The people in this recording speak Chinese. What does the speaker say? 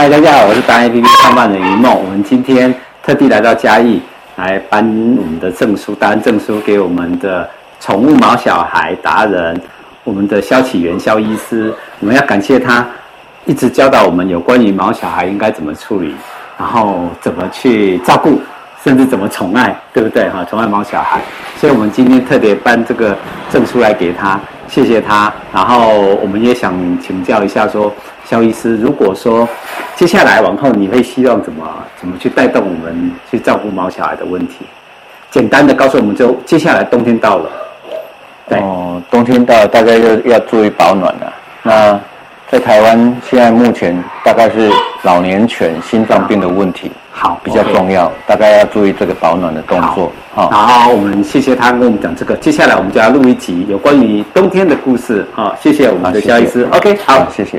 嗨，大家好，我是达人 APP 创办人云梦。我们今天特地来到嘉义，来颁我们的证书，达人证书给我们的宠物毛小孩达人，我们的肖启元肖医师。我们要感谢他，一直教导我们有关于毛小孩应该怎么处理，然后怎么去照顾。甚至怎么宠爱，对不对哈？宠爱毛小孩，所以我们今天特别颁这个证书来给他，谢谢他。然后我们也想请教一下说，肖医师，如果说接下来往后你会希望怎么怎么去带动我们去照顾毛小孩的问题？简单的告诉我们，就接下来冬天到了，对哦，冬天到了，大家要要注意保暖了。那在台湾现在目前大概是老年犬心脏病的问题。好，比较重要.大概要注意这个保暖的动作。好，好，好，我们谢谢他跟我们讲这个。接下来我们就要录一集有关于冬天的故事。好，谢谢我们的肖医师。OK，好，谢谢。